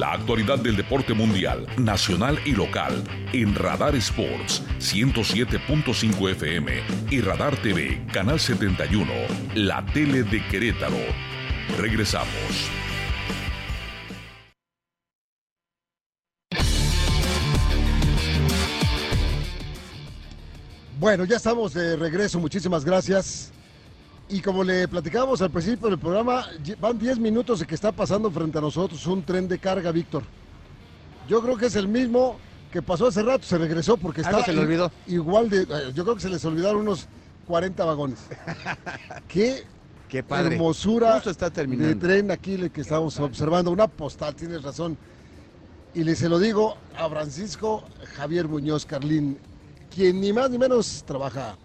La actualidad del deporte mundial, nacional y local en Radar Sports 107.5 FM y Radar TV, Canal 71, la tele de Querétaro. Regresamos. Bueno, ya estamos de regreso, muchísimas gracias. Y como le platicábamos al principio del programa, van 10 minutos de que está pasando frente a nosotros un tren de carga, Víctor. Yo creo que es el mismo que pasó hace rato, se regresó porque está se le olvidó. igual de... eh, Yo creo que se les olvidaron unos 40 vagones. Qué, Qué padre. hermosura Justo está de terminando. tren aquí le que estamos observando. Una postal, tienes razón. Y le se lo digo a Francisco Javier Muñoz Carlín, quien ni más ni menos trabaja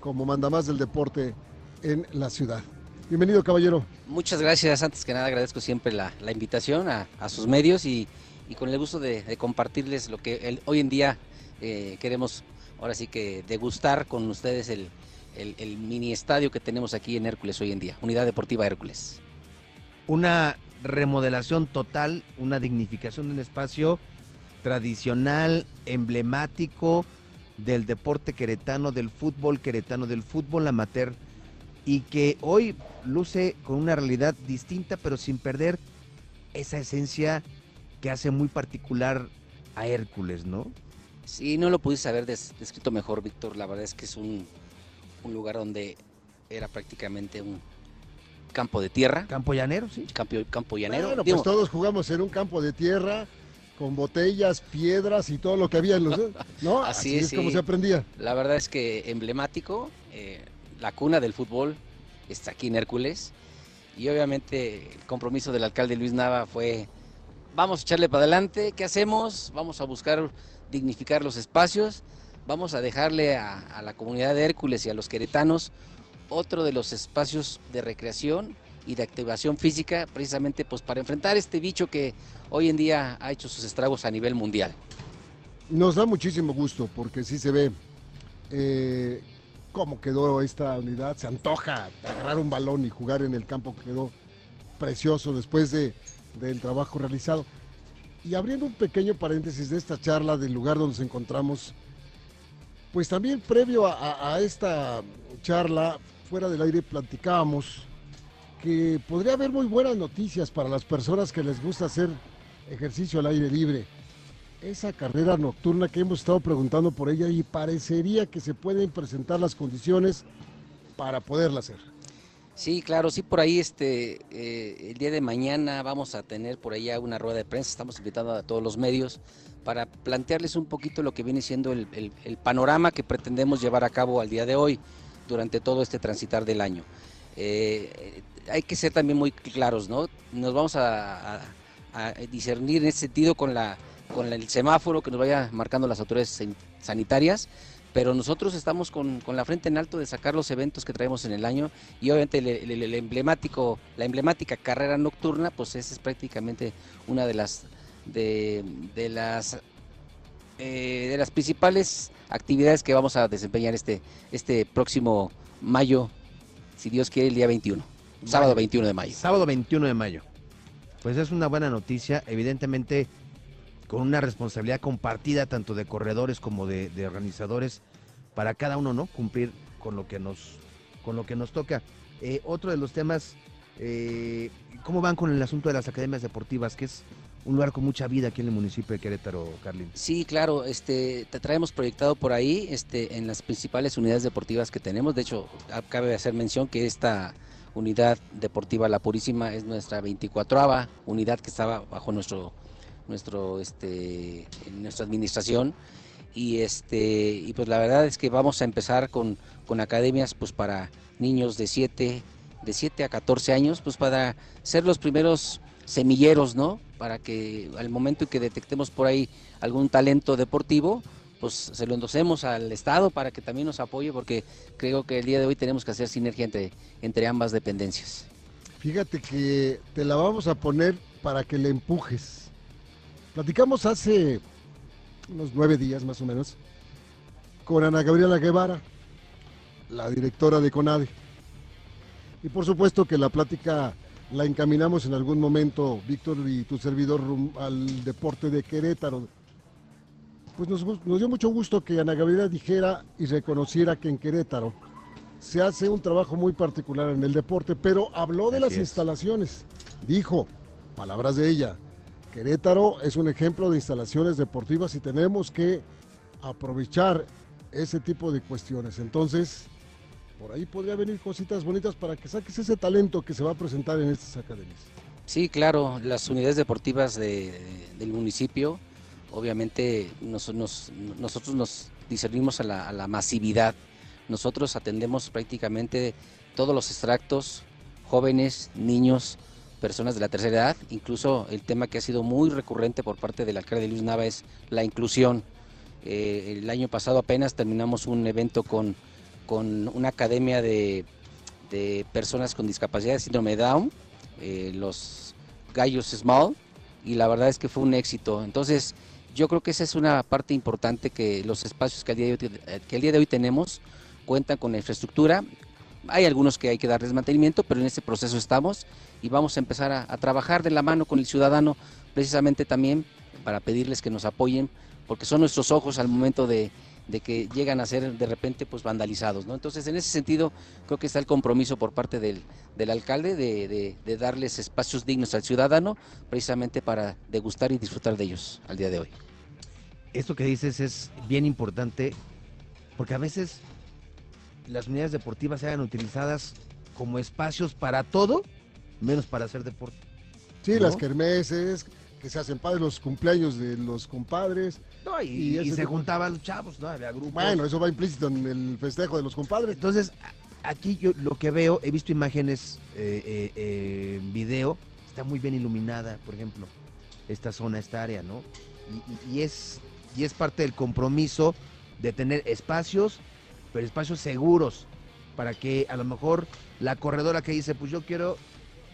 como mandamás del deporte en la ciudad. Bienvenido, caballero. Muchas gracias. Antes que nada agradezco siempre la, la invitación a, a sus medios y, y con el gusto de, de compartirles lo que el- hoy en día eh, queremos, ahora sí que degustar con ustedes el, el- el mini estadio que tenemos aquí en Hércules hoy en día, Unidad Deportiva Hércules. Una remodelación total, una dignificación de un espacio tradicional, emblemático del deporte queretano, del fútbol queretano, del fútbol amateur y que hoy luce con una realidad distinta pero sin perder esa esencia que hace muy particular a Hércules, ¿no? Si no lo pudiste haber des- descrito mejor, Víctor, la verdad es que es un, un lugar donde era prácticamente un campo de tierra, Campo llanero, sí. campo, campo llanero. Bueno, Digo, pues todos jugamos en un campo de tierra con botellas, piedras y todo lo que había en los... ¿No? Así es, es, como sí. se aprendía. La verdad es que emblemático, eh, la cuna del fútbol está aquí en Hércules y obviamente el compromiso del alcalde Luis Nava fue, vamos a echarle para adelante, ¿qué hacemos? Vamos a buscar dignificar los espacios, vamos a dejarle a, la comunidad de Hércules y a los queretanos otro de los espacios de recreación y de activación física precisamente pues para enfrentar este bicho que hoy en día ha hecho sus estragos a nivel mundial. Nos da muchísimo gusto porque sí se ve eh, cómo quedó esta unidad. Se antoja agarrar un balón y jugar en el campo que quedó precioso después de, del trabajo realizado. Y abriendo un pequeño paréntesis de esta charla del lugar donde nos encontramos, pues también previo a, esta charla, fuera del aire, platicábamos que podría haber muy buenas noticias para las personas que les gusta hacer ejercicio al aire libre esa carrera nocturna que hemos estado preguntando por ella y parecería que se pueden presentar las condiciones para poderla hacer. Sí, claro, sí, por ahí este, eh, el día de mañana vamos a tener por allá una rueda de prensa, estamos invitando a todos los medios para plantearles un poquito lo que viene siendo el, panorama que pretendemos llevar a cabo al día de hoy, durante todo este transitar del año. Eh, hay que ser también muy claros, ¿no? Nos vamos a discernir en ese sentido con, la, con el semáforo que nos vaya marcando las autoridades san- sanitarias, pero nosotros estamos con, con la frente en alto de sacar los eventos que traemos en el año y obviamente el, el- el emblemático, la emblemática carrera nocturna, pues esa es prácticamente una de las de, de las eh, de las principales actividades que vamos a desempeñar este, este próximo mayo, si Dios quiere, el día 21, sábado 21 de mayo. Sábado 21 de mayo. Pues es una buena noticia, evidentemente con una responsabilidad compartida tanto de corredores como de, organizadores para cada uno, ¿no? Cumplir con lo que nos, con lo que nos toca. Eh, otro de los temas, eh, ¿cómo van con el asunto de las academias deportivas? Que es un lugar con mucha vida aquí en el municipio de Querétaro, Carlin. Sí, claro, este, te traemos proyectado por ahí, este, en las principales unidades deportivas que tenemos. De hecho, cabe hacer mención que esta unidad deportiva La Purísima es nuestra 24ava unidad que estaba bajo nuestro, nuestro, este, nuestra administración. Y este, y pues la verdad es que vamos a empezar con, con academias, pues para niños de 7, de 7 a 14 años, pues para ser los primeros semilleros, ¿no? Para que al momento en que detectemos por ahí algún talento deportivo, pues se lo endosemos al Estado para que también nos apoye, porque creo que el día de hoy tenemos que hacer sinergia entre, entre ambas dependencias. Fíjate que te la vamos a poner para que le empujes. Platicamos hace unos nueve días más o menos con Ana Gabriela Guevara, la directora de CONADE. Y por supuesto que la plática la encaminamos en algún momento, Víctor y tu servidor, al deporte de Querétaro. Pues nos, nos dio mucho gusto que Ana Gabriela dijera y reconociera que en Querétaro se hace un trabajo muy particular en el deporte, pero habló de las instalaciones. Dijo, palabras de ella, Querétaro es un ejemplo de instalaciones deportivas y tenemos que aprovechar ese tipo de cuestiones. Entonces, por ahí podría venir cositas bonitas para que saques ese talento que se va a presentar en estas academias. Sí, claro, las unidades deportivas del municipio, obviamente nosotros nos discernimos a la masividad nosotros atendemos prácticamente todos los extractos, jóvenes, niños, personas de la tercera edad, incluso el tema que ha sido muy recurrente por parte del alcalde Luis Nava es la inclusión. Eh, el año pasado apenas terminamos un evento con, con una academia de, personas con discapacidad de síndrome de Down, eh, los Gallos Small, y la verdad es que fue un éxito. Entonces, yo creo que esa es una parte importante que los espacios que al día de hoy, día de hoy tenemos, cuentan con la infraestructura. Hay algunos que hay que darles mantenimiento, pero en ese proceso estamos y vamos a empezar a, trabajar de la mano con el ciudadano precisamente también para pedirles que nos apoyen, porque son nuestros ojos al momento de, que llegan a ser de repente pues vandalizados. ¿no? Entonces, en ese sentido, creo que está el compromiso por parte del, alcalde de, de, darles espacios dignos al ciudadano, precisamente para degustar y disfrutar de ellos al día de hoy. Esto que dices es bien importante, porque a veces las unidades deportivas sean utilizadas como espacios para todo, menos para hacer deporte. Sí, las kermeses, que se hacen padres, los cumpleaños de los compadres. No, y, se juntaban los chavos, ¿no? Había grupos. Bueno, eso va implícito en el festejo de los compadres. Entonces, aquí yo lo que veo, he visto imágenes eh, eh, eh, en video, está muy bien iluminada, por ejemplo, esta zona, esta área, ¿no? y, es, y es parte del compromiso de tener espacios pero espacios seguros para que a lo mejor la corredora que dice, pues yo quiero,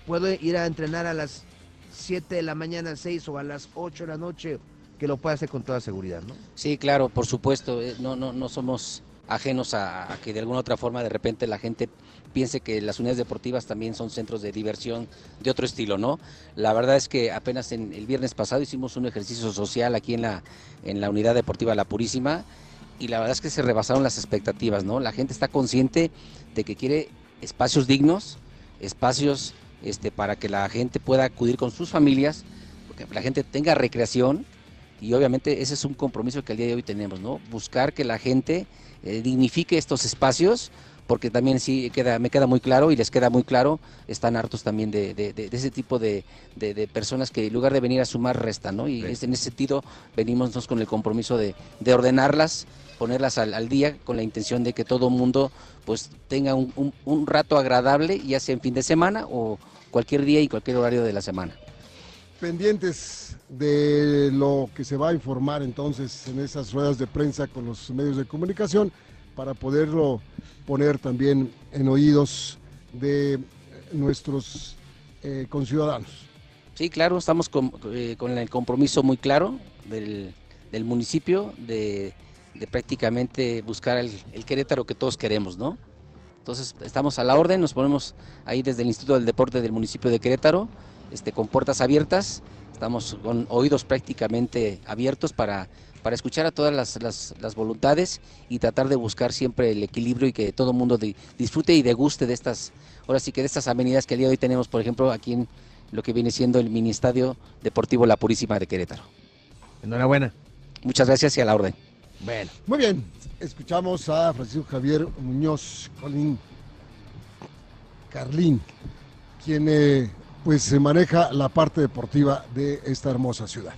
puedo ir a entrenar a las 7 de la mañana, 6 o a las 8 de la noche, que lo pueda hacer con toda seguridad, ¿no? Sí, claro, por supuesto, eh, no, no, no somos ajenos a, que de alguna otra forma de repente la gente piense que las unidades deportivas también son centros de diversión de otro estilo, ¿no? La verdad es que apenas en el viernes pasado hicimos un ejercicio social aquí en la, en la unidad deportiva La Purísima y la verdad es que se rebasaron las expectativas, ¿no? La gente está consciente de que quiere espacios dignos, espacios este, para que la gente pueda acudir con sus familias, porque la gente tenga recreación y obviamente ese es un compromiso que al día de hoy tenemos, ¿no? Buscar que la gente eh, dignifique estos espacios porque también sí queda, me queda muy claro y les queda muy claro, están hartos también de, ese tipo de, personas que en lugar de venir a sumar, restan, ¿no? Y en ese sentido venimos con el compromiso de, ordenarlas ponerlas al, día con la intención de que todo mundo pues tenga un, rato agradable, ya sea en fin de semana o cualquier día y cualquier horario de la semana. Pendientes de lo que se va a informar entonces en esas ruedas de prensa con los medios de comunicación para poderlo poner también en oídos de nuestros eh, conciudadanos. Sí, claro, estamos con, eh, el compromiso muy claro del, del municipio de de prácticamente buscar el, Querétaro que todos queremos, ¿no? Entonces estamos a la orden, nos ponemos ahí desde el Instituto del Deporte del municipio de Querétaro, este, con puertas abiertas, estamos con oídos prácticamente abiertos para, para escuchar a todas las, voluntades y tratar de buscar siempre el equilibrio y que todo el mundo disfrute y deguste de estas, ahora sí que de estas avenidas que el día de hoy tenemos, por ejemplo, aquí en lo que viene siendo el Mini Estadio Deportivo La Purísima de Querétaro. Enhorabuena. Muchas gracias y a la orden. Bueno. Muy bien, escuchamos a Francisco Javier Muñoz Colín Carlín, quien eh, pues se maneja la parte deportiva de esta hermosa ciudad.